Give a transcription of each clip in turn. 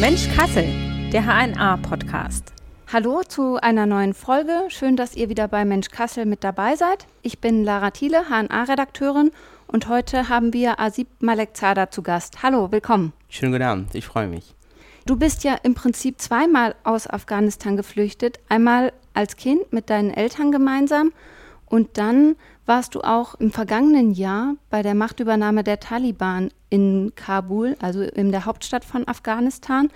Mensch Kassel, der HNA-Podcast. Hallo zu einer neuen Folge. Schön, dass ihr wieder bei Mensch Kassel mit dabei seid. Ich bin Lara Thiele, HNA-Redakteurin und heute haben wir Asib Malekzada zu Gast. Hallo, willkommen. Schönen guten Abend, ich freue mich. Du bist ja im Prinzip zweimal aus Afghanistan geflüchtet. Einmal als Kind mit deinen Eltern gemeinsam und dann warst du auch im vergangenen Jahr bei der Machtübernahme der Taliban in Kabul, also in der Hauptstadt von Afghanistan.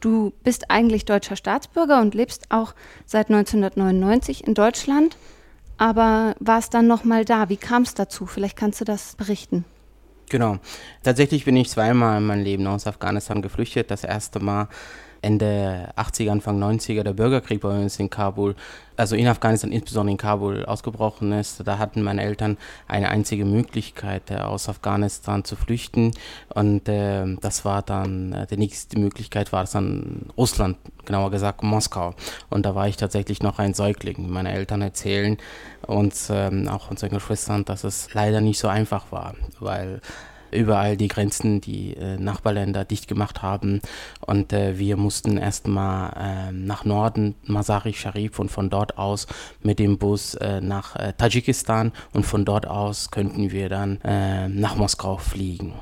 Du bist eigentlich deutscher Staatsbürger und lebst auch seit 1999 in Deutschland, aber warst dann noch mal da. Wie kam es dazu? Vielleicht kannst du das berichten. Genau. Tatsächlich bin ich zweimal in meinem Leben aus Afghanistan geflüchtet. Das erste Mal Ende 80er, Anfang 90er der Bürgerkrieg bei uns in Kabul, also in Afghanistan, insbesondere in Kabul, ausgebrochen ist. Da hatten meine Eltern eine einzige Möglichkeit, äh, aus Afghanistan zu flüchten. Und äh, das war dann, äh, die nächste Möglichkeit war es dann Russland, genauer gesagt Moskau. Und da war ich tatsächlich noch ein Säugling. Meine Eltern erzählen uns, ähm, auch unseren Geschwistern, dass es leider nicht so einfach war, weil überall die Grenzen, die äh, Nachbarländer dicht gemacht haben. Und äh, wir mussten erstmal äh, nach Norden, Masari Sharif, und von dort aus mit dem Bus äh, nach äh, Tadschikistan. Und von dort aus könnten wir dann äh, nach Moskau fliegen.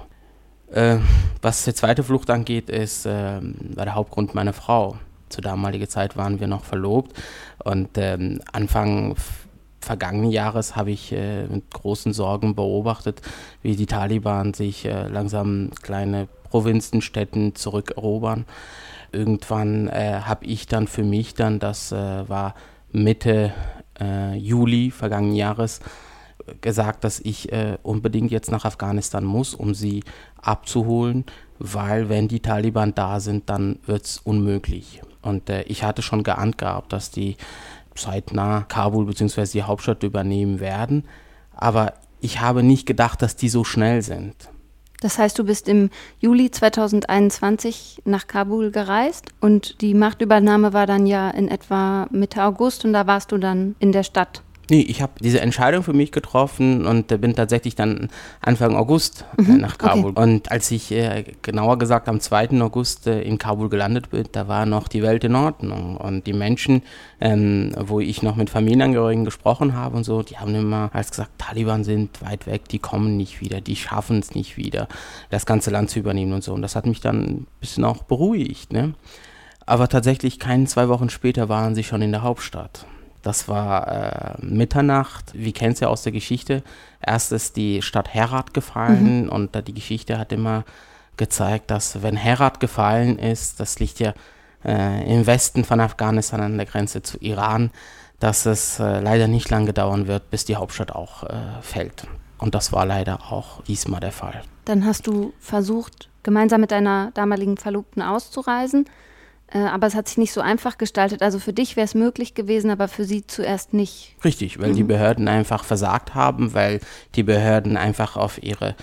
was die zweite Flucht angeht, ist war der Hauptgrund meine Frau. Zur damaligen Zeit waren wir noch verlobt und ähm, Anfang vergangenen Jahres habe ich äh, mit großen Sorgen beobachtet, wie die Taliban sich äh, langsam kleine Provinzen, Städten zurückerobern. Irgendwann äh, habe ich dann für mich dann, das äh, war Mitte äh, Juli vergangenen Jahres, gesagt, dass ich äh, unbedingt jetzt nach Afghanistan muss, um sie abzuholen, weil wenn die Taliban da sind, dann wird es unmöglich. Und ich hatte schon geahnt gehabt, dass die zeitnah Kabul bzw. die Hauptstadt übernehmen werden. Aber ich habe nicht gedacht, dass die so schnell sind. Das heißt, du bist im Juli 2021 nach Kabul gereist und die Machtübernahme war dann ja in etwa Mitte August und da warst du dann in der Stadt. Nee, ich habe diese Entscheidung für mich getroffen und bin tatsächlich dann Anfang August äh, mhm, nach Kabul. Okay. Und als ich äh, genauer gesagt am 2. August äh, in Kabul gelandet bin, da war noch die Welt in Ordnung. Und die Menschen, ähm, wo ich noch mit Familienangehörigen gesprochen habe und so, die haben immer als gesagt, Taliban sind weit weg, die kommen nicht wieder, die schaffen es nicht wieder, das ganze Land zu übernehmen und so. Und das hat mich dann ein bisschen auch beruhigt. Ne? Aber tatsächlich, keine zwei Wochen später waren sie schon in der Hauptstadt. Das war äh, Mitternacht. Wir kennen es ja aus der Geschichte. Erst ist die Stadt Herat gefallen mhm. und äh, die Geschichte hat immer gezeigt, dass wenn Herat gefallen ist, das liegt ja äh, im Westen von Afghanistan an der Grenze zu Iran, dass es äh, leider nicht lange dauern wird, bis die Hauptstadt auch äh, fällt. Und das war leider auch diesmal der Fall. Dann hast du versucht, gemeinsam mit deiner damaligen Verlobten auszureisen. Äh, aber es hat sich nicht so einfach gestaltet. Also für dich wäre es möglich gewesen, aber für sie zuerst nicht. Richtig, weil mhm. die Behörden einfach versagt haben, weil die Behörden einfach auf ihre,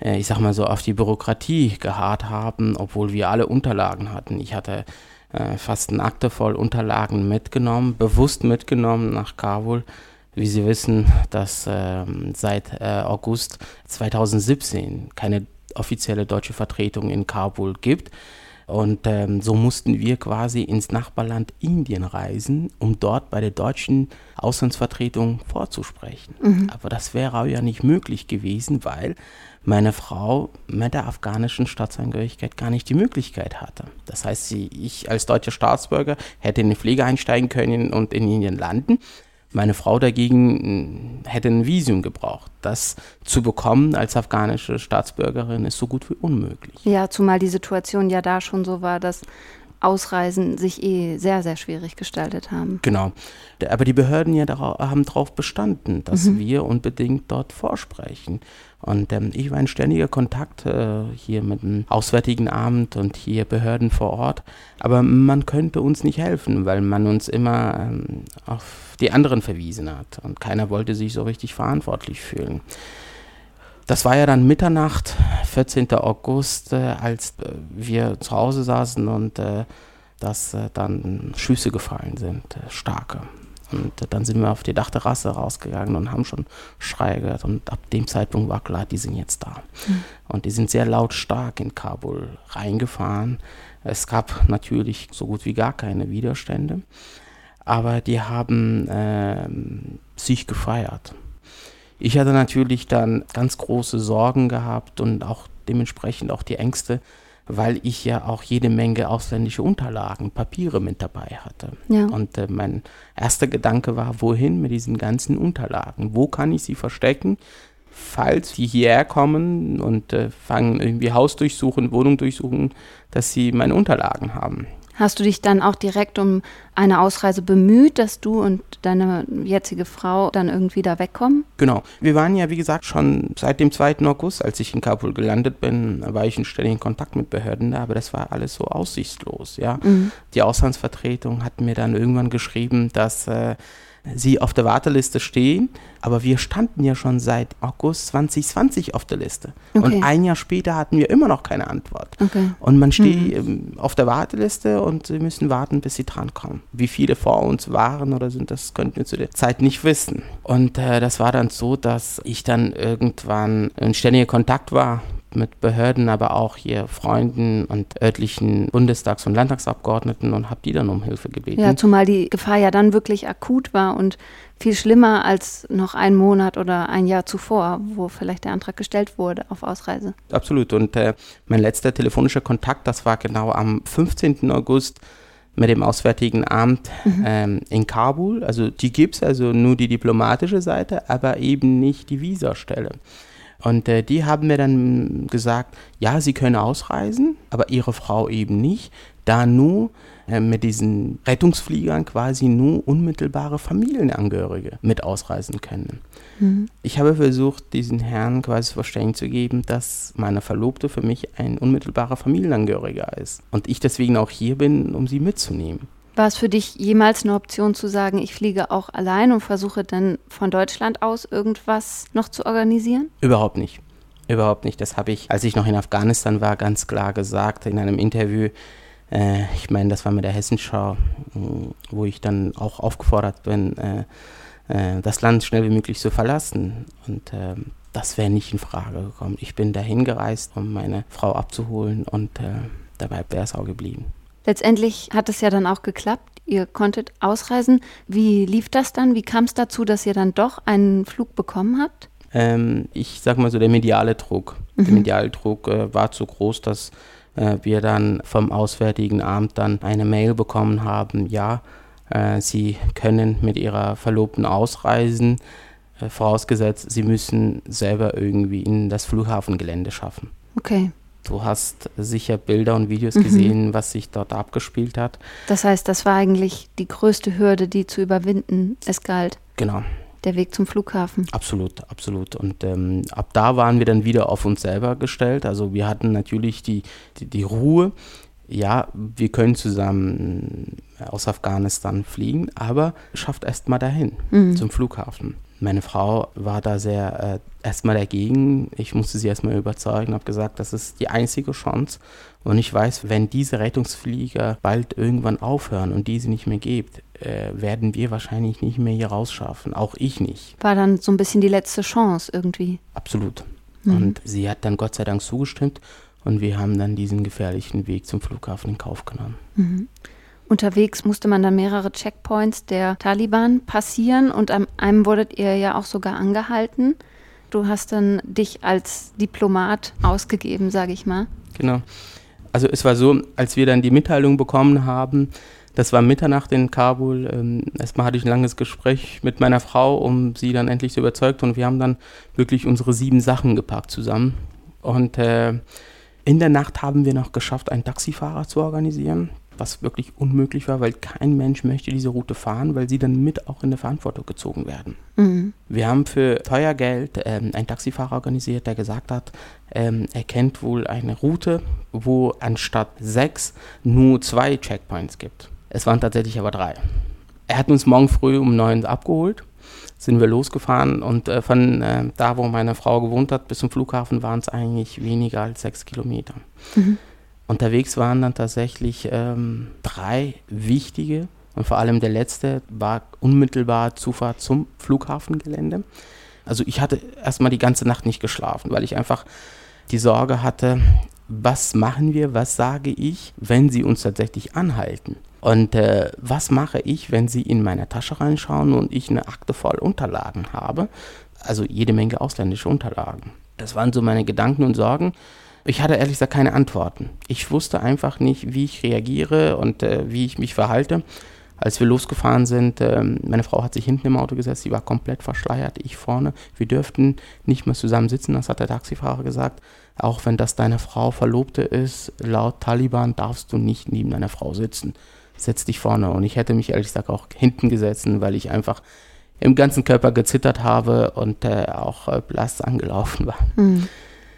äh, ich sag mal so, auf die Bürokratie geharrt haben, obwohl wir alle Unterlagen hatten. Ich hatte äh, fast eine Akte voll Unterlagen mitgenommen, bewusst mitgenommen nach Kabul. Wie Sie wissen, dass äh, seit äh, August 2017 keine offizielle deutsche Vertretung in Kabul gibt. Und ähm, so mussten wir quasi ins Nachbarland Indien reisen, um dort bei der deutschen Auslandsvertretung vorzusprechen. Mhm. Aber das wäre ja nicht möglich gewesen, weil meine Frau mit der afghanischen Staatsangehörigkeit gar nicht die Möglichkeit hatte. Das heißt, sie, ich als deutscher Staatsbürger hätte in die Pflege einsteigen können und in Indien landen. Meine Frau dagegen hm, hätte ein Visum gebraucht. Das zu bekommen als afghanische Staatsbürgerin ist so gut wie unmöglich. Ja, zumal die Situation ja da schon so war, dass Ausreisen sich eh sehr, sehr schwierig gestaltet haben. Genau. Aber die Behörden ja darauf, haben darauf bestanden, dass mhm. wir unbedingt dort vorsprechen. Und ähm, ich war in ständiger Kontakt äh, hier mit dem Auswärtigen Amt und hier Behörden vor Ort. Aber man könnte uns nicht helfen, weil man uns immer ähm, auf die anderen verwiesen hat. Und keiner wollte sich so richtig verantwortlich fühlen. Das war ja dann Mitternacht, 14. August, äh, als äh, wir zu Hause saßen und äh, dass äh, dann Schüsse gefallen sind, äh, starke. Und dann sind wir auf die Dachterrasse rausgegangen und haben schon Schreie gehört. Und ab dem Zeitpunkt war klar, die sind jetzt da. Mhm. Und die sind sehr lautstark in Kabul reingefahren. Es gab natürlich so gut wie gar keine Widerstände. Aber die haben äh, sich gefeiert. Ich hatte natürlich dann ganz große Sorgen gehabt und auch dementsprechend auch die Ängste, weil ich ja auch jede Menge ausländische Unterlagen, Papiere mit dabei hatte. Ja. Und äh, mein erster Gedanke war, wohin mit diesen ganzen Unterlagen? Wo kann ich sie verstecken? Falls die hierher kommen und äh, fangen irgendwie Haus durchsuchen, Wohnung durchsuchen, dass sie meine Unterlagen haben. Hast du dich dann auch direkt um eine Ausreise bemüht, dass du und deine jetzige Frau dann irgendwie da wegkommen? Genau. Wir waren ja, wie gesagt, schon seit dem 2. August, als ich in Kabul gelandet bin, war ich in ständigen Kontakt mit Behörden, aber das war alles so aussichtslos. Ja? Mhm. Die Auslandsvertretung hat mir dann irgendwann geschrieben, dass äh, sie auf der Warteliste stehen, aber wir standen ja schon seit August 2020 auf der Liste. Okay. Und ein Jahr später hatten wir immer noch keine Antwort. Okay. Und man steht mhm. auf der Warteliste und sie müssen warten, bis sie drankommen. Wie viele vor uns waren oder sind, das könnten wir zu der Zeit nicht wissen. Und äh, das war dann so, dass ich dann irgendwann in ständiger Kontakt war mit Behörden, aber auch hier Freunden und örtlichen Bundestags- und Landtagsabgeordneten und habe die dann um Hilfe gebeten. Ja, zumal die Gefahr ja dann wirklich akut war und viel schlimmer als noch ein Monat oder ein Jahr zuvor, wo vielleicht der Antrag gestellt wurde auf Ausreise. Absolut. Und äh, mein letzter telefonischer Kontakt, das war genau am 15. August mit dem Auswärtigen Amt mhm. ähm, in Kabul. Also die gibt es, also nur die diplomatische Seite, aber eben nicht die Visastelle. Und äh, die haben mir dann gesagt, ja, sie können ausreisen, aber ihre Frau eben nicht, da nur äh, mit diesen Rettungsfliegern quasi nur unmittelbare Familienangehörige mit ausreisen können. Mhm. Ich habe versucht, diesen Herrn quasi Verständnis zu geben, dass meine Verlobte für mich ein unmittelbarer Familienangehöriger ist und ich deswegen auch hier bin, um sie mitzunehmen. War es für dich jemals eine Option zu sagen, ich fliege auch allein und versuche dann von Deutschland aus irgendwas noch zu organisieren? Überhaupt nicht. Überhaupt nicht. Das habe ich, als ich noch in Afghanistan war, ganz klar gesagt in einem Interview. Äh, ich meine, das war mit der Hessenschau, wo ich dann auch aufgefordert bin, äh, äh, das Land schnell wie möglich zu verlassen. Und ähm, das wäre nicht in Frage gekommen. Ich bin dahin gereist, um meine Frau abzuholen und äh, dabei wäre es auch geblieben. Letztendlich hat es ja dann auch geklappt. Ihr konntet ausreisen. Wie lief das dann? Wie kam es dazu, dass ihr dann doch einen Flug bekommen habt? Ähm, ich sag mal so, der mediale Druck. Mhm. Der mediale Druck äh, war zu groß, dass äh, wir dann vom Auswärtigen Amt dann eine Mail bekommen haben, ja, äh, Sie können mit Ihrer Verlobten ausreisen, äh, vorausgesetzt, Sie müssen selber irgendwie in das Flughafengelände schaffen. Okay. Du hast sicher Bilder und Videos mhm. gesehen, was sich dort abgespielt hat. Das heißt, das war eigentlich die größte Hürde, die zu überwinden es galt. Genau. Der Weg zum Flughafen. Absolut, absolut. Und ähm, ab da waren wir dann wieder auf uns selber gestellt. Also wir hatten natürlich die, die, die Ruhe. Ja, wir können zusammen aus Afghanistan fliegen, aber schafft erst mal dahin, mhm. zum Flughafen. Meine Frau war da sehr äh, erstmal dagegen. Ich musste sie erstmal überzeugen, habe gesagt, das ist die einzige Chance. Und ich weiß, wenn diese Rettungsflieger bald irgendwann aufhören und diese nicht mehr gibt, äh, werden wir wahrscheinlich nicht mehr hier rausschaffen. Auch ich nicht. War dann so ein bisschen die letzte Chance irgendwie. Absolut. Mhm. Und sie hat dann Gott sei Dank zugestimmt und wir haben dann diesen gefährlichen Weg zum Flughafen in Kauf genommen. Mhm. Unterwegs musste man dann mehrere Checkpoints der Taliban passieren und an einem wurdet ihr ja auch sogar angehalten. Du hast dann dich als Diplomat ausgegeben, sage ich mal. Genau. Also es war so, als wir dann die Mitteilung bekommen haben, das war Mitternacht in Kabul. Ähm, erstmal hatte ich ein langes Gespräch mit meiner Frau, um sie dann endlich zu überzeugen. Und wir haben dann wirklich unsere sieben Sachen gepackt zusammen. Und äh, in der Nacht haben wir noch geschafft, einen Taxifahrer zu organisieren was wirklich unmöglich war, weil kein Mensch möchte diese Route fahren, weil sie dann mit auch in der Verantwortung gezogen werden. Mhm. Wir haben für teuer Geld ähm, einen Taxifahrer organisiert, der gesagt hat, ähm, er kennt wohl eine Route, wo anstatt sechs nur zwei Checkpoints gibt. Es waren tatsächlich aber drei. Er hat uns morgen früh um neun abgeholt, sind wir losgefahren und äh, von äh, da, wo meine Frau gewohnt hat, bis zum Flughafen waren es eigentlich weniger als sechs Kilometer. Mhm. Unterwegs waren dann tatsächlich ähm, drei wichtige Und vor allem der letzte war unmittelbar Zufahrt zum Flughafengelände. Also ich hatte erstmal die ganze Nacht nicht geschlafen, weil ich einfach die Sorge hatte, was machen wir, was sage ich, wenn sie uns tatsächlich anhalten? Und äh, was mache ich, wenn sie in meine Tasche reinschauen und ich eine Akte voll Unterlagen habe? Also jede Menge ausländische Unterlagen. Das waren so meine Gedanken und Sorgen. Ich hatte ehrlich gesagt keine Antworten. Ich wusste einfach nicht, wie ich reagiere und äh, wie ich mich verhalte. Als wir losgefahren sind, äh, meine Frau hat sich hinten im Auto gesetzt, sie war komplett verschleiert, ich vorne. Wir dürften nicht mehr zusammen sitzen, das hat der Taxifahrer gesagt. Auch wenn das deine Frau Verlobte ist, laut Taliban darfst du nicht neben deiner Frau sitzen. Setz dich vorne. Und ich hätte mich ehrlich gesagt auch hinten gesetzt, weil ich einfach im ganzen Körper gezittert habe und äh, auch äh, blass angelaufen war. Mhm.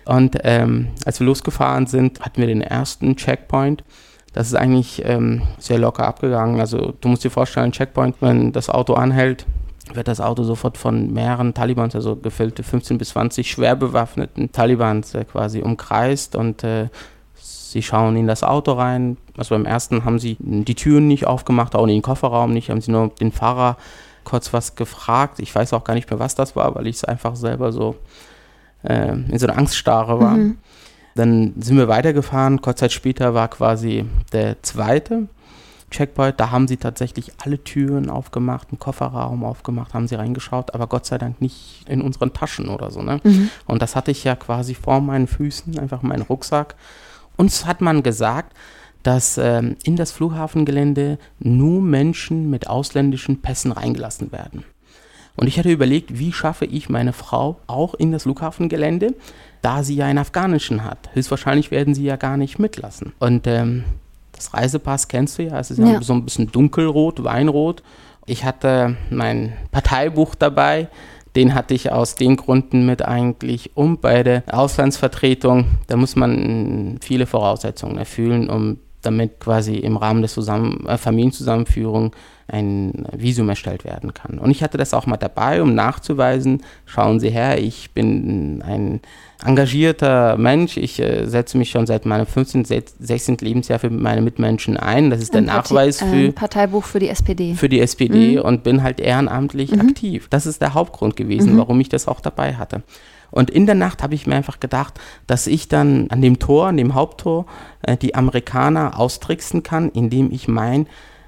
Und ähm, als wir losgefahren sind, hatten wir den ersten Checkpoint. Das ist eigentlich ähm, sehr locker abgegangen. Also du musst dir vorstellen, Checkpoint, wenn das Auto anhält, wird das Auto sofort von mehreren Talibans, also gefüllte 15 bis 20 schwer bewaffneten Talibans äh, quasi umkreist und äh, sie schauen in das Auto rein. Also beim ersten haben sie die Türen nicht aufgemacht, auch in den Kofferraum nicht, haben sie nur den Fahrer kurz was gefragt. Ich weiß auch gar nicht mehr, was das war, weil ich es einfach selber so äh, in so einer Angststarre war. Mhm. Dann sind wir weitergefahren. Kurz Zeit später war quasi der zweite Checkpoint. Da haben sie tatsächlich alle Türen aufgemacht, einen Kofferraum aufgemacht, haben sie reingeschaut, aber Gott sei Dank nicht in unseren Taschen oder so. Ne? Mhm. Und das hatte ich ja quasi vor meinen Füßen, einfach meinen Rucksack. Uns hat man gesagt, dass ähm, in das Flughafengelände nur Menschen mit ausländischen Pässen reingelassen werden. Und ich hatte überlegt, wie schaffe ich meine Frau auch in das Flughafengelände, da sie ja einen afghanischen hat. Höchstwahrscheinlich werden sie ja gar nicht mitlassen. Und ähm, das Reisepass kennst du ja, es ist ja, ja so ein bisschen dunkelrot, weinrot. Ich hatte mein Parteibuch dabei. Den hatte ich aus den Gründen mit eigentlich um bei der Auslandsvertretung. Da muss man viele Voraussetzungen erfüllen, um damit quasi im Rahmen der Zusammen äh, Familienzusammenführung ein Visum erstellt werden kann. Und ich hatte das auch mal dabei, um nachzuweisen, schauen Sie her, ich bin ein engagierter Mensch, ich äh, setze mich schon seit meinem 15., 16. Lebensjahr für meine Mitmenschen ein. Das ist ein der Parti Nachweis für... Ein Parteibuch für die SPD. Für die SPD mhm. und bin halt ehrenamtlich mhm. aktiv. Das ist der Hauptgrund gewesen, mhm. warum ich das auch dabei hatte. Und in der Nacht habe ich mir einfach gedacht, dass ich dann an dem Tor, an dem Haupttor, äh, die Amerikaner austricksen kann, indem ich mein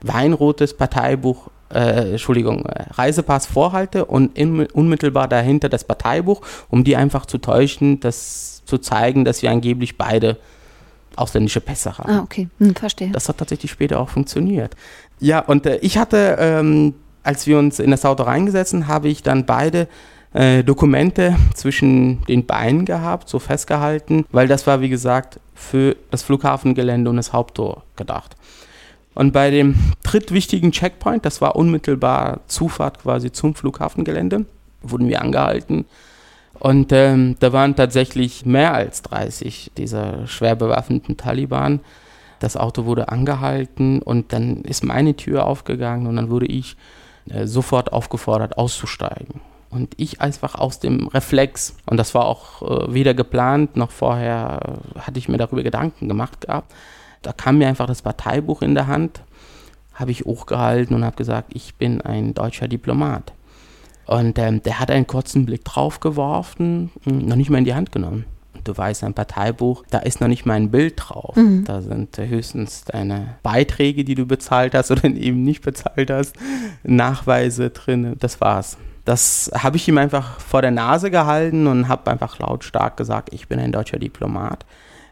weinrotes Parteibuch äh, Entschuldigung, äh, Reisepass vorhalte und in, unmittelbar dahinter das Parteibuch, um die einfach zu täuschen, das zu zeigen, dass wir angeblich beide ausländische Pässe haben. Ah, okay, hm, verstehe. Das hat tatsächlich später auch funktioniert. Ja, und äh, ich hatte, ähm, als wir uns in das Auto reingesetzt haben, habe ich dann beide äh, Dokumente zwischen den Beinen gehabt, so festgehalten, weil das war, wie gesagt, für das Flughafengelände und das Haupttor gedacht. Und bei dem drittwichtigen Checkpoint, das war unmittelbar Zufahrt quasi zum Flughafengelände, wurden wir angehalten. Und ähm, da waren tatsächlich mehr als 30 dieser schwer bewaffneten Taliban. Das Auto wurde angehalten und dann ist meine Tür aufgegangen und dann wurde ich äh, sofort aufgefordert auszusteigen. Und ich einfach aus dem Reflex, und das war auch äh, weder geplant noch vorher äh, hatte ich mir darüber Gedanken gemacht gehabt, da kam mir einfach das Parteibuch in der Hand, habe ich hochgehalten und habe gesagt, ich bin ein deutscher Diplomat. Und ähm, der hat einen kurzen Blick drauf geworfen, hm, noch nicht mal in die Hand genommen. Und du weißt, ein Parteibuch, da ist noch nicht mal ein Bild drauf. Mhm. Da sind höchstens deine Beiträge, die du bezahlt hast oder eben nicht bezahlt hast, Nachweise drin. Das war's. Das habe ich ihm einfach vor der Nase gehalten und habe einfach lautstark gesagt, ich bin ein deutscher Diplomat.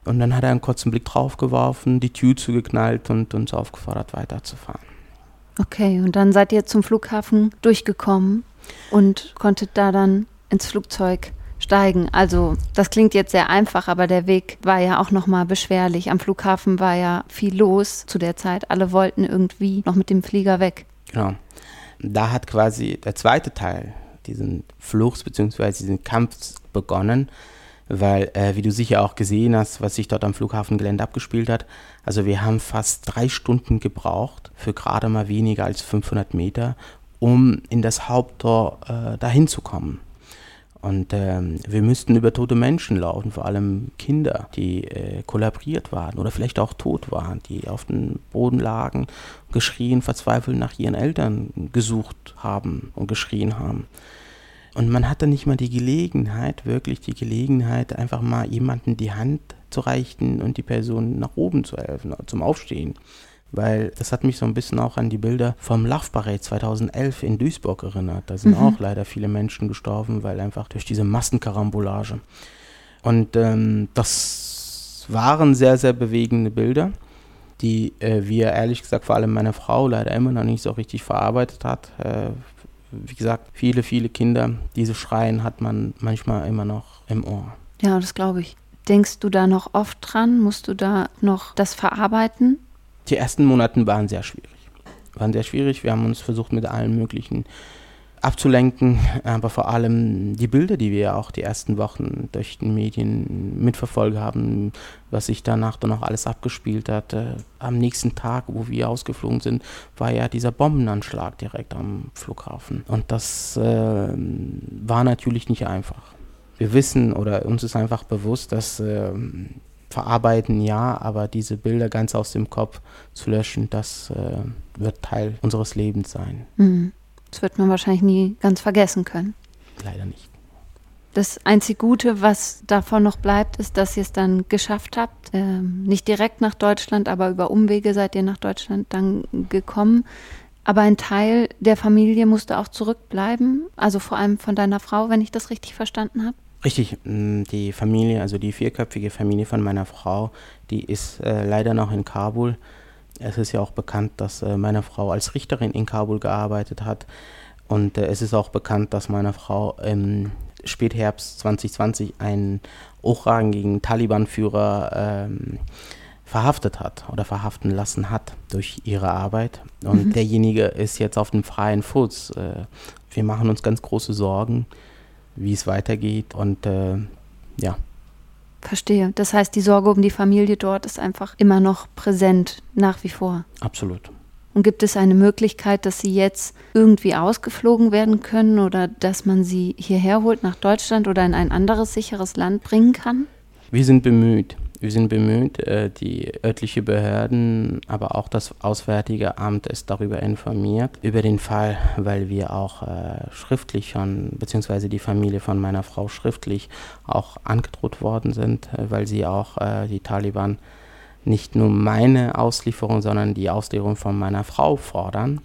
Und dann hat er einen kurzen Blick drauf geworfen, die Tür zugeknallt und uns aufgefordert, weiterzufahren. Okay, und dann seid ihr zum Flughafen durchgekommen und konntet da dann ins Flugzeug steigen. Also das klingt jetzt sehr einfach, aber der Weg war ja auch nochmal beschwerlich. Am Flughafen war ja viel los zu der Zeit. Alle wollten irgendwie noch mit dem Flieger weg. Genau. Da hat quasi der zweite Teil diesen Fluchts bzw. diesen Kampfs begonnen weil, äh, wie du sicher auch gesehen hast, was sich dort am Flughafengelände abgespielt hat, also wir haben fast drei Stunden gebraucht für gerade mal weniger als 500 Meter, um in das Haupttor äh, dahin zu kommen. Und ähm, wir müssten über tote Menschen laufen, vor allem Kinder, die äh, kollabiert waren oder vielleicht auch tot waren, die auf dem Boden lagen, geschrien, verzweifelt nach ihren Eltern gesucht haben und geschrien haben. Und man hatte nicht mal die Gelegenheit, wirklich die Gelegenheit, einfach mal jemanden die Hand zu reichen und die Person nach oben zu helfen, zum Aufstehen weil das hat mich so ein bisschen auch an die Bilder vom Love Parade 2011 in Duisburg erinnert. Da sind mhm. auch leider viele Menschen gestorben, weil einfach durch diese Massenkarambolage. Und ähm, das waren sehr, sehr bewegende Bilder, die äh, wir ehrlich gesagt, vor allem meine Frau, leider immer noch nicht so richtig verarbeitet hat. Äh, wie gesagt, viele, viele Kinder, diese Schreien hat man manchmal immer noch im Ohr. Ja, das glaube ich. Denkst du da noch oft dran? Musst du da noch das verarbeiten? Die ersten Monate waren sehr schwierig. Waren sehr schwierig. Wir haben uns versucht, mit allen möglichen abzulenken, aber vor allem die Bilder, die wir auch die ersten Wochen durch die Medien mitverfolgt haben, was sich danach dann auch alles abgespielt hat. Äh, am nächsten Tag, wo wir ausgeflogen sind, war ja dieser Bombenanschlag direkt am Flughafen. Und das äh, war natürlich nicht einfach. Wir wissen oder uns ist einfach bewusst, dass äh, verarbeiten ja, aber diese Bilder ganz aus dem Kopf zu löschen, das äh, wird Teil unseres Lebens sein. Mhm. Das wird man wahrscheinlich nie ganz vergessen können. Leider nicht. Das einzig Gute, was davon noch bleibt, ist, dass ihr es dann geschafft habt. Ähm, nicht direkt nach Deutschland, aber über Umwege seid ihr nach Deutschland dann gekommen. Aber ein Teil der Familie musste auch zurückbleiben, also vor allem von deiner Frau, wenn ich das richtig verstanden habe. Richtig, mm, die Familie, also die vierköpfige Familie von meiner Frau, die ist äh, leider noch in Kabul. Es ist ja auch bekannt, dass äh, meine Frau als Richterin in Kabul gearbeitet hat. Und äh, es ist auch bekannt, dass meine Frau im Spätherbst 2020 einen hochrangigen Taliban-Führer ähm, verhaftet hat oder verhaften lassen hat durch ihre Arbeit. Und mhm. derjenige ist jetzt auf dem freien Fuß. Äh, wir machen uns ganz große Sorgen wie es weitergeht und äh, ja. Verstehe. Das heißt, die Sorge um die Familie dort ist einfach immer noch präsent, nach wie vor. Absolut. Und gibt es eine Möglichkeit, dass sie jetzt irgendwie ausgeflogen werden können oder dass man sie hierher holt nach Deutschland oder in ein anderes sicheres Land bringen kann? Wir sind bemüht. Wir sind bemüht, äh, die örtliche Behörden, aber auch das Auswärtige Amt ist darüber informiert, über den Fall, weil wir auch äh, schriftlich schon, beziehungsweise die Familie von meiner Frau schriftlich auch angedroht worden sind, äh, weil sie auch die Taliban nicht nur meine Auslieferung, sondern die Auslieferung von meiner Frau fordern.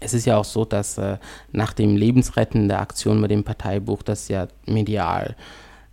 Es ist ja auch so, dass äh, nach dem Lebensretten der Aktion mit dem Parteibuch, das ja medial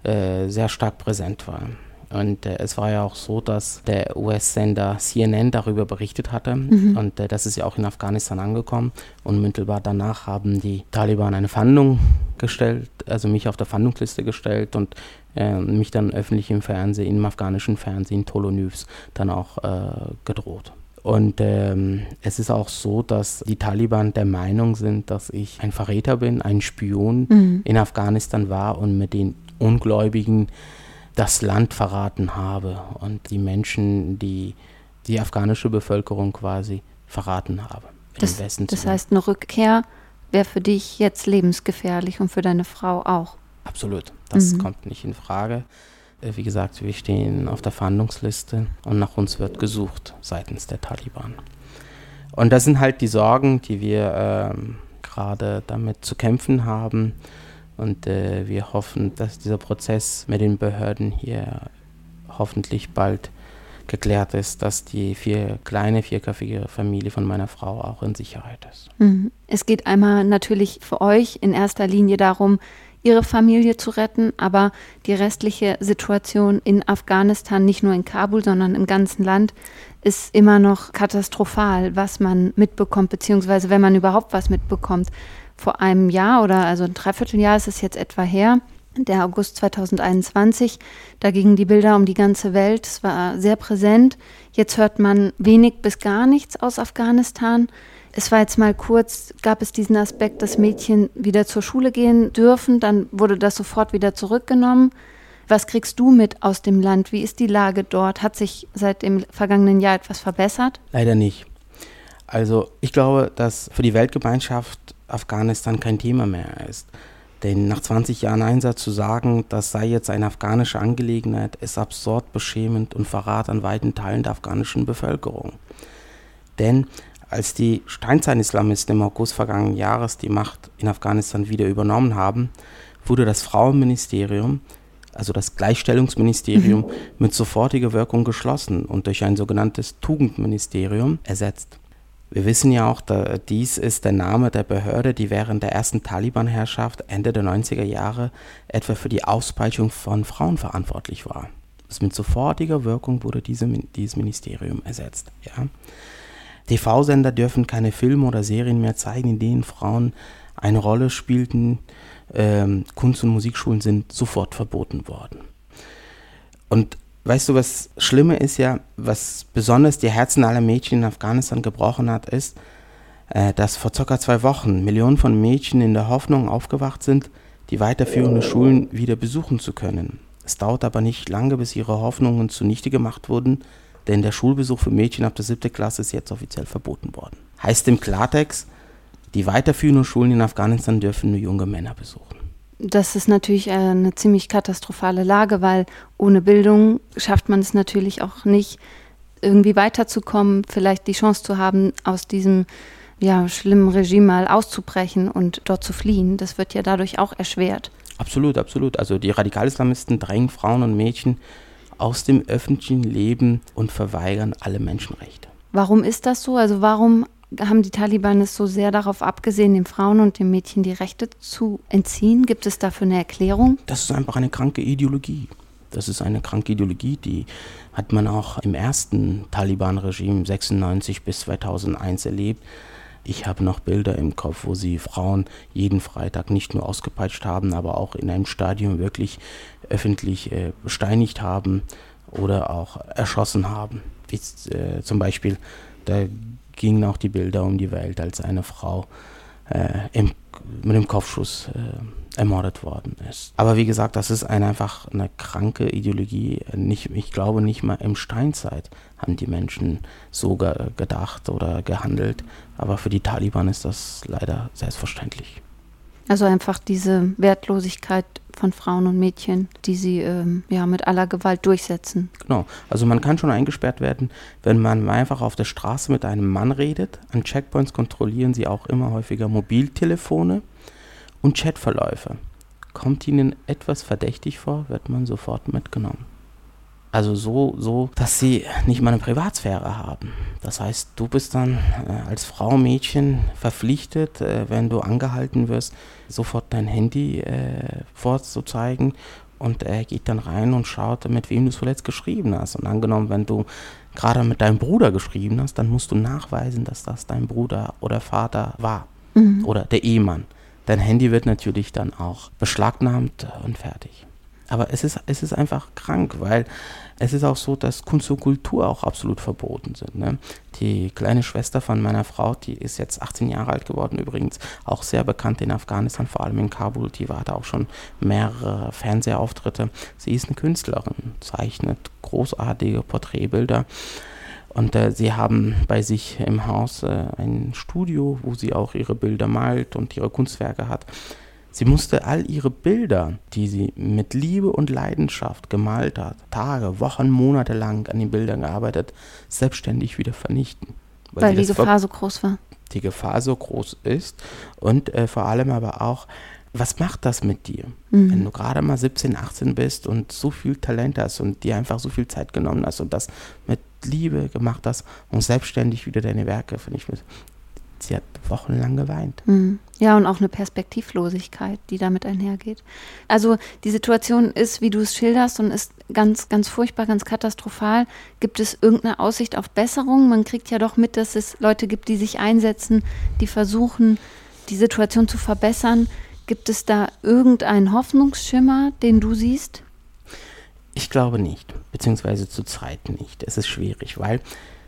äh, sehr stark präsent war. Und äh, es war ja auch so, dass der US-Sender CNN darüber berichtet hatte. Mhm. Und äh, das ist ja auch in Afghanistan angekommen. Und unmittelbar danach haben die Taliban eine Fahndung gestellt, also mich auf der Fahndungsliste gestellt und äh, mich dann öffentlich im Fernsehen, im afghanischen Fernsehen, Tolo News, dann auch äh, gedroht. Und ähm, es ist auch so, dass die Taliban der Meinung sind, dass ich ein Verräter bin, ein Spion mhm. in Afghanistan war und mit den Ungläubigen das Land verraten habe und die Menschen, die die afghanische Bevölkerung quasi verraten habe. Das, das heißt, eine Rückkehr wäre für dich jetzt lebensgefährlich und für deine Frau auch. Absolut, das mhm. kommt nicht in Frage. Äh, wie gesagt, wir stehen auf der Fahndungsliste und nach uns wird gesucht seitens der Taliban. Und das sind halt die Sorgen, die wir ähm, gerade damit zu kämpfen haben. Und äh, wir hoffen, dass dieser Prozess mit den Behörden hier hoffentlich bald geklärt ist, dass die vier kleine, vierköpfige Familie von meiner Frau auch in Sicherheit ist. Mhm. Es geht einmal natürlich für euch in erster Linie darum, ihre Familie zu retten, aber die restliche Situation in Afghanistan, nicht nur in Kabul, sondern im ganzen Land, ist immer noch katastrophal, was man mitbekommt, beziehungsweise wenn man überhaupt was mitbekommt vor einem Jahr oder also ein Dreivierteljahr ist es jetzt etwa her, der August 2021. Da gingen die Bilder um die ganze Welt. Es war sehr präsent. Jetzt hört man wenig bis gar nichts aus Afghanistan. Es war jetzt mal kurz, gab es diesen Aspekt, dass Mädchen wieder zur Schule gehen dürfen. Dann wurde das sofort wieder zurückgenommen. Was kriegst du mit aus dem Land? Wie ist die Lage dort? Hat sich seit dem vergangenen Jahr etwas verbessert? Leider nicht. Also ich glaube, dass für die Weltgemeinschaft Afghanistan kein Thema mehr ist. Denn nach 20 Jahren Einsatz zu sagen, das sei jetzt eine afghanische Angelegenheit, ist absurd, beschämend und Verrat an weiten Teilen der afghanischen Bevölkerung. Denn als die Steinzeit-Islamisten im August vergangenen Jahres die Macht in Afghanistan wieder übernommen haben, wurde das Frauenministerium, also das Gleichstellungsministerium, mhm. mit sofortiger Wirkung geschlossen und durch ein sogenanntes Tugendministerium ersetzt. Wir wissen ja auch, da, dies ist der Name der Behörde, die während der ersten Taliban-Herrschaft Ende der 90er Jahre etwa für die Auspeitschung von Frauen verantwortlich war. Mit sofortiger Wirkung wurde diese, dieses Ministerium ersetzt. Ja. TV-Sender dürfen keine Filme oder Serien mehr zeigen, in denen Frauen eine Rolle spielten. Ähm, Kunst- und Musikschulen sind sofort verboten worden. Und weißt du, was Schlimme ist ja, was besonders die Herzen aller Mädchen in Afghanistan gebrochen hat, ist, äh, dass vor ca. zwei Wochen Millionen von Mädchen in der Hoffnung aufgewacht sind, die weiterführenden Schulen wieder besuchen zu können. Es dauert aber nicht lange, bis ihre Hoffnungen zunichte gemacht wurden, denn der Schulbesuch für Mädchen ab der siebten Klasse ist jetzt offiziell verboten worden. Heißt im Klartext, die weiterführenden Schulen in Afghanistan dürfen nur junge Männer besuchen. Das ist natürlich eine ziemlich katastrophale Lage, weil ohne Bildung schafft man es natürlich auch nicht, irgendwie weiterzukommen, vielleicht die Chance zu haben, aus diesem ja, schlimmen Regime mal auszubrechen und dort zu fliehen. Das wird ja dadurch auch erschwert. Absolut, absolut. Also die Radikalislamisten drängen Frauen und Mädchen aus dem öffentlichen Leben und verweigern alle Menschenrechte. Warum ist das so? Also warum haben die Taliban es so sehr darauf abgesehen, den Frauen und den Mädchen die Rechte zu entziehen? Gibt es dafür eine Erklärung? Das ist einfach eine kranke Ideologie. Das ist eine kranke Ideologie, die hat man auch im ersten Taliban-Regime 96 bis 2001 erlebt. Ich habe noch Bilder im Kopf, wo sie Frauen jeden Freitag nicht nur ausgepeitscht haben, aber auch in einem Stadion wirklich öffentlich äh, besteinigt haben oder auch erschossen haben. Wie, äh, zum Beispiel, da gingen auch die Bilder um die Welt, als eine Frau äh, im, mit dem Kopfschuss äh, ermordet worden ist. Aber wie gesagt, das ist eine, einfach eine kranke Ideologie. Nicht, ich glaube, nicht mal im Steinzeit haben die Menschen so ge gedacht oder gehandelt. Aber für die Taliban ist das leider selbstverständlich. Also einfach diese Wertlosigkeit von Frauen und Mädchen, die sie ähm, ja mit aller Gewalt durchsetzen. Genau. Also man kann schon eingesperrt werden, wenn man einfach auf der Straße mit einem Mann redet. An Checkpoints kontrollieren sie auch immer häufiger Mobiltelefone und Chatverläufe. Kommt ihnen etwas verdächtig vor, wird man sofort mitgenommen. Also so, so, dass sie nicht mal eine Privatsphäre haben. Das heißt, du bist dann äh, als Frau, Mädchen verpflichtet, äh, wenn du angehalten wirst, sofort dein Handy äh, vorzuzeigen und er geht dann rein und schaut, mit wem du zuletzt geschrieben hast. Und angenommen, wenn du gerade mit deinem Bruder geschrieben hast, dann musst du nachweisen, dass das dein Bruder oder Vater war mhm. oder der Ehemann. Dein Handy wird natürlich dann auch beschlagnahmt und fertig. Aber es ist, es ist einfach krank, weil es ist auch so, dass Kunst und Kultur auch absolut verboten sind. Ne? Die kleine Schwester von meiner Frau, die ist jetzt 18 Jahre alt geworden, übrigens auch sehr bekannt in Afghanistan, vor allem in Kabul. Die da auch schon mehrere Fernsehauftritte. Sie ist eine Künstlerin, zeichnet großartige Porträtbilder. Und äh, sie haben bei sich im Haus äh, ein Studio, wo sie auch ihre Bilder malt und ihre Kunstwerke hat. Sie musste all ihre Bilder, die sie mit Liebe und Leidenschaft gemalt hat, Tage, Wochen, Monate lang an den Bildern gearbeitet, selbstständig wieder vernichten. Weil, weil die Gefahr so groß war. Die Gefahr so groß ist und äh, vor allem aber auch, was macht das mit dir? Mhm. Wenn du gerade mal 17, 18 bist und so viel Talent hast und dir einfach so viel Zeit genommen hast und das mit Liebe gemacht hast und selbstständig wieder deine Werke, finde ich, sie hat wochenlang geweint. Mhm. Ja, und auch eine Perspektivlosigkeit, die damit einhergeht. Also die Situation ist, wie du es schilderst, und ist ganz, ganz furchtbar, ganz katastrophal. Gibt es irgendeine Aussicht auf Besserung? Man kriegt ja doch mit, dass es Leute gibt, die sich einsetzen, die versuchen, die Situation zu verbessern. Gibt es da irgendeinen Hoffnungsschimmer, den du siehst? Ich glaube nicht, beziehungsweise zurzeit nicht. Es ist schwierig, weil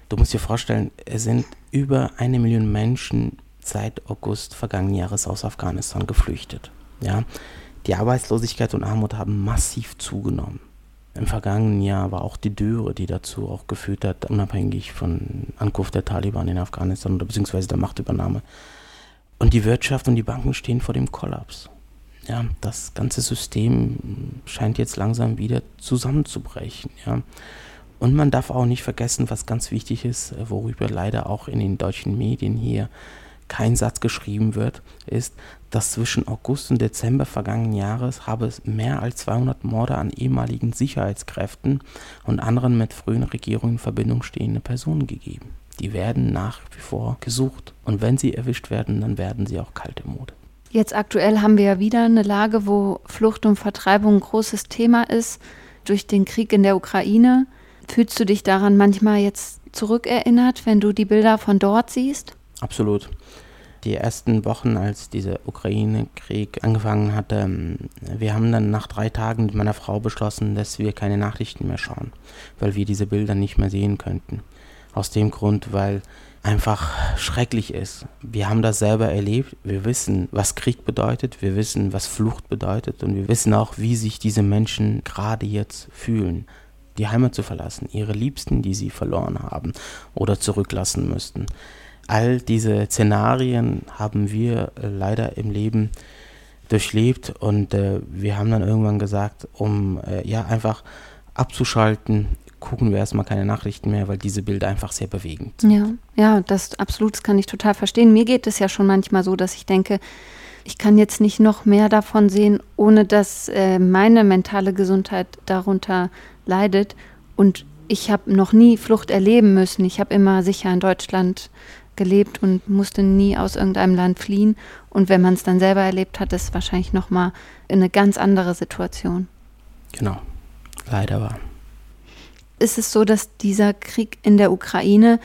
du musst dir vorstellen, es sind über eine Million Menschen seit August vergangenen Jahres aus Afghanistan geflüchtet. Ja? Die Arbeitslosigkeit und Armut haben massiv zugenommen. Im vergangenen Jahr war auch die Dürre, die dazu auch geführt hat, unabhängig von Ankunft der Taliban in Afghanistan oder beziehungsweise der Machtübernahme. Und die Wirtschaft und die Banken stehen vor dem Kollaps. ja, das ganze System scheint jetzt langsam wieder zusammenzubrechen. Ja. Und man darf auch nicht vergessen, was ganz wichtig ist, worüber leider auch in den deutschen Medien hier kein Satz geschrieben wird, ist, dass zwischen August und Dezember vergangenen Jahres habe es mehr als 200 Morde an ehemaligen Sicherheitskräften und anderen mit frühen Regierungen in Verbindung stehenden Personen gegeben. Die werden nach wie vor gesucht. Und wenn sie erwischt werden, dann werden sie auch kalte Mode. Jetzt aktuell haben wir ja wieder eine Lage, wo Flucht und Vertreibung ein großes Thema ist durch den Krieg in der Ukraine. Fühlst du dich daran manchmal jetzt zurückerinnert, wenn du die Bilder von dort siehst? Absolut. Die ersten Wochen, als dieser Ukraine-Krieg angefangen hatte, ähm, wir haben dann nach drei Tagen mit meiner Frau beschlossen, dass wir keine Nachrichten mehr schauen, weil wir diese Bilder nicht mehr sehen könnten. Aus dem Grund, weil einfach schrecklich ist. Wir haben das selber erlebt. Wir wissen, was Krieg bedeutet. Wir wissen, was Flucht bedeutet. Und wir wissen auch, wie sich diese Menschen gerade jetzt fühlen. Die Heimat zu verlassen, ihre Liebsten, die sie verloren haben oder zurücklassen müssten. All diese Szenarien haben wir äh, leider im Leben durchlebt und äh, wir haben dann irgendwann gesagt, um äh, ja einfach abzuschalten, gucken wir erstmal keine Nachrichten mehr, weil diese Bilder einfach sehr bewegend sind. Ja, ja, das absolut, das kann ich total verstehen. Mir geht es ja schon manchmal so, dass ich denke, ich kann jetzt nicht noch mehr davon sehen, ohne dass äh, meine mentale Gesundheit darunter leidet. Und ich habe noch nie Flucht erleben müssen. Ich habe immer sicher in Deutschland gelebt und musste nie aus irgendeinem Land fliehen. Und wenn man es dann selber erlebt hat, ist es wahrscheinlich nochmal eine ganz andere Situation. Genau, leider war ist es so, dass dieser Krieg in der Ukraine,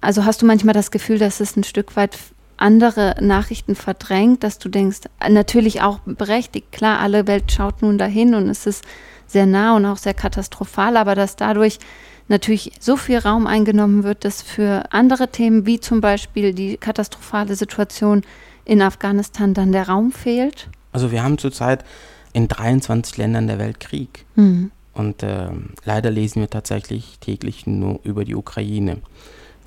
also hast du manchmal das Gefühl, dass es ein Stück weit andere Nachrichten verdrängt, dass du denkst, natürlich auch berechtigt, klar, alle Welt schaut nun dahin und es ist sehr nah und auch sehr katastrophal, aber dass dadurch natürlich so viel Raum eingenommen wird, dass für andere Themen wie zum Beispiel die katastrophale Situation in Afghanistan dann der Raum fehlt? Also wir haben zurzeit in 23 Ländern der Welt Krieg. Mhm. Und äh, leider lesen wir tatsächlich täglich nur über die Ukraine.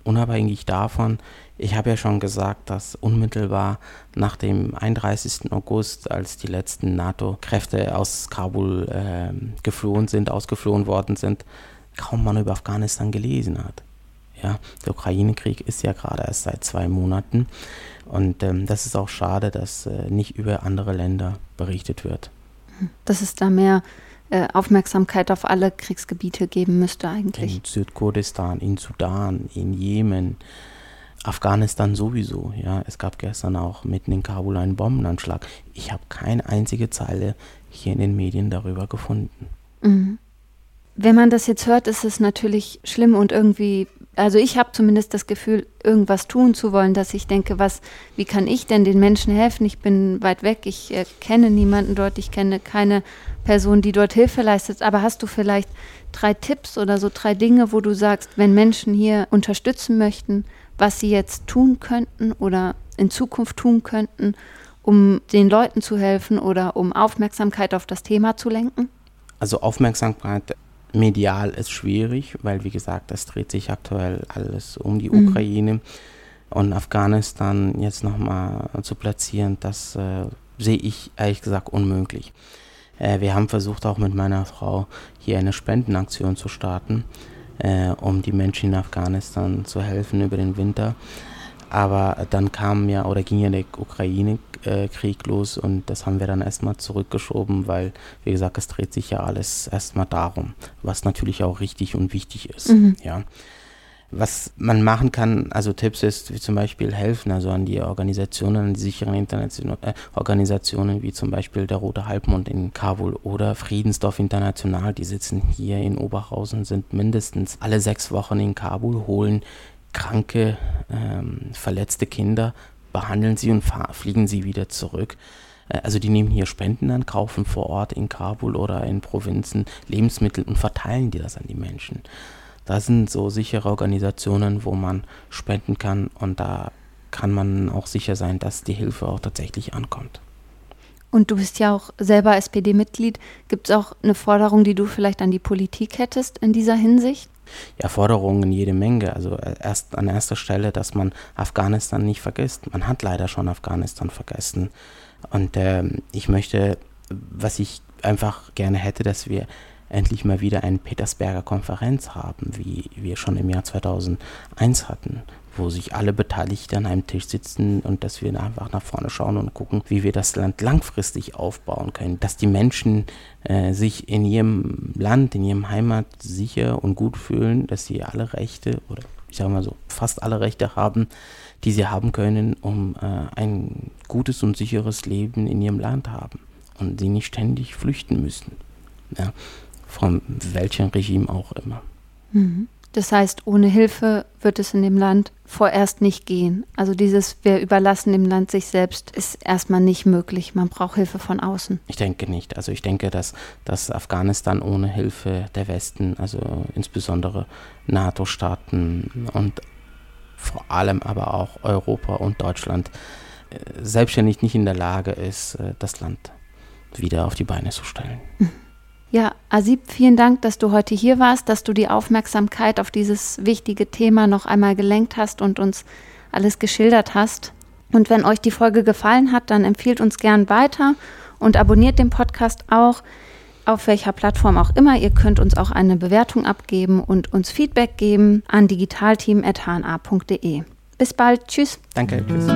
Unabhängig davon, ich habe ja schon gesagt, dass unmittelbar nach dem 31. August, als die letzten NATO-Kräfte aus Kabul äh, geflohen sind, ausgeflohen worden sind, kaum man über Afghanistan gelesen hat. Ja, der Ukraine-Krieg ist ja gerade erst seit zwei Monaten und ähm, das ist auch schade, dass äh, nicht über andere Länder berichtet wird. Das ist da mehr äh, Aufmerksamkeit auf alle Kriegsgebiete geben müsste eigentlich. In Südkurdistan, in Sudan, in Jemen, Afghanistan sowieso. Ja, es gab gestern auch mitten in Kabul einen Bombenanschlag. Ich habe keine einzige Zeile hier in den Medien darüber gefunden. Mhm. Wenn man das jetzt hört, ist es natürlich schlimm und irgendwie also ich habe zumindest das Gefühl, irgendwas tun zu wollen, dass ich denke, was, wie kann ich denn den Menschen helfen? Ich bin weit weg, ich äh, kenne niemanden dort, ich kenne keine Person, die dort Hilfe leistet. Aber hast du vielleicht drei Tipps oder so drei Dinge, wo du sagst, wenn Menschen hier unterstützen möchten, was sie jetzt tun könnten oder in Zukunft tun könnten, um den Leuten zu helfen oder um Aufmerksamkeit auf das Thema zu lenken? Also Aufmerksamkeit medial ist schwierig, weil wie gesagt, es dreht sich aktuell alles um die mhm. Ukraine und Afghanistan jetzt nochmal zu platzieren, das äh, sehe ich ehrlich gesagt unmöglich. Äh, wir haben versucht auch mit meiner Frau hier eine Spendenaktion zu starten, äh, um die Menschen in Afghanistan zu helfen über den Winter. Aber dann kam ja oder ging ja der Ukraine-Krieg los und das haben wir dann erstmal zurückgeschoben, weil, wie gesagt, es dreht sich ja alles erstmal darum, was natürlich auch richtig und wichtig ist. Mhm. Ja. Was man machen kann, also Tipps ist, wie zum Beispiel helfen, also an die Organisationen, an die sicheren Internetorganisationen, äh, wie zum Beispiel der Rote Halbmond in Kabul oder Friedensdorf International, die sitzen hier in Oberhausen, sind mindestens alle sechs Wochen in Kabul, holen kranke, ähm, verletzte Kinder, behandeln sie und fliegen sie wieder zurück. Äh, also die nehmen hier Spenden an, kaufen vor Ort in Kabul oder in Provinzen Lebensmittel und verteilen die das an die Menschen. Das sind so sichere Organisationen, wo man spenden kann und da kann man auch sicher sein, dass die Hilfe auch tatsächlich ankommt. Und du bist ja auch selber SPD-Mitglied. Gibt es auch eine Forderung, die du vielleicht an die Politik hättest in dieser Hinsicht? Ja, Forderungen jede Menge. Also äh, erst an erster Stelle, dass man Afghanistan nicht vergisst. Man hat leider schon Afghanistan vergessen. Und äh, ich möchte, was ich einfach gerne hätte, dass wir endlich mal wieder eine Petersberger Konferenz haben, wie wir schon im Jahr 2001 hatten, wo sich alle Beteiligten an einem Tisch sitzen und dass wir einfach nach vorne schauen und gucken, wie wir das Land langfristig aufbauen können, dass die Menschen äh, sich in ihrem Land, in ihrem Heimat sicher und gut fühlen, dass sie alle Rechte oder ich sage mal so fast alle Rechte haben, die sie haben können, um äh, ein gutes und sicheres Leben in ihrem Land haben und sie nicht ständig flüchten müssen. Ja von welchem Regime auch immer. Mhm. Das heißt, ohne Hilfe wird es in dem Land vorerst nicht gehen. Also dieses, wir überlassen dem Land sich selbst, ist erstmal nicht möglich. Man braucht Hilfe von außen. Ich denke nicht. Also ich denke, dass, dass Afghanistan ohne Hilfe der Westen, also insbesondere NATO-Staaten und vor allem aber auch Europa und Deutschland, äh, selbstständig nicht in der Lage ist, äh, das Land wieder auf die Beine zu stellen. Mhm. Ja, Asib, vielen Dank, dass du heute hier warst, dass du die Aufmerksamkeit auf dieses wichtige Thema noch einmal gelenkt hast und uns alles geschildert hast. Und wenn euch die Folge gefallen hat, dann empfiehlt uns gern weiter und abonniert den Podcast auch, auf welcher Plattform auch immer. Ihr könnt uns auch eine Bewertung abgeben und uns Feedback geben an digitalteam.hna.de. Bis bald. Tschüss. Danke. Tschüss.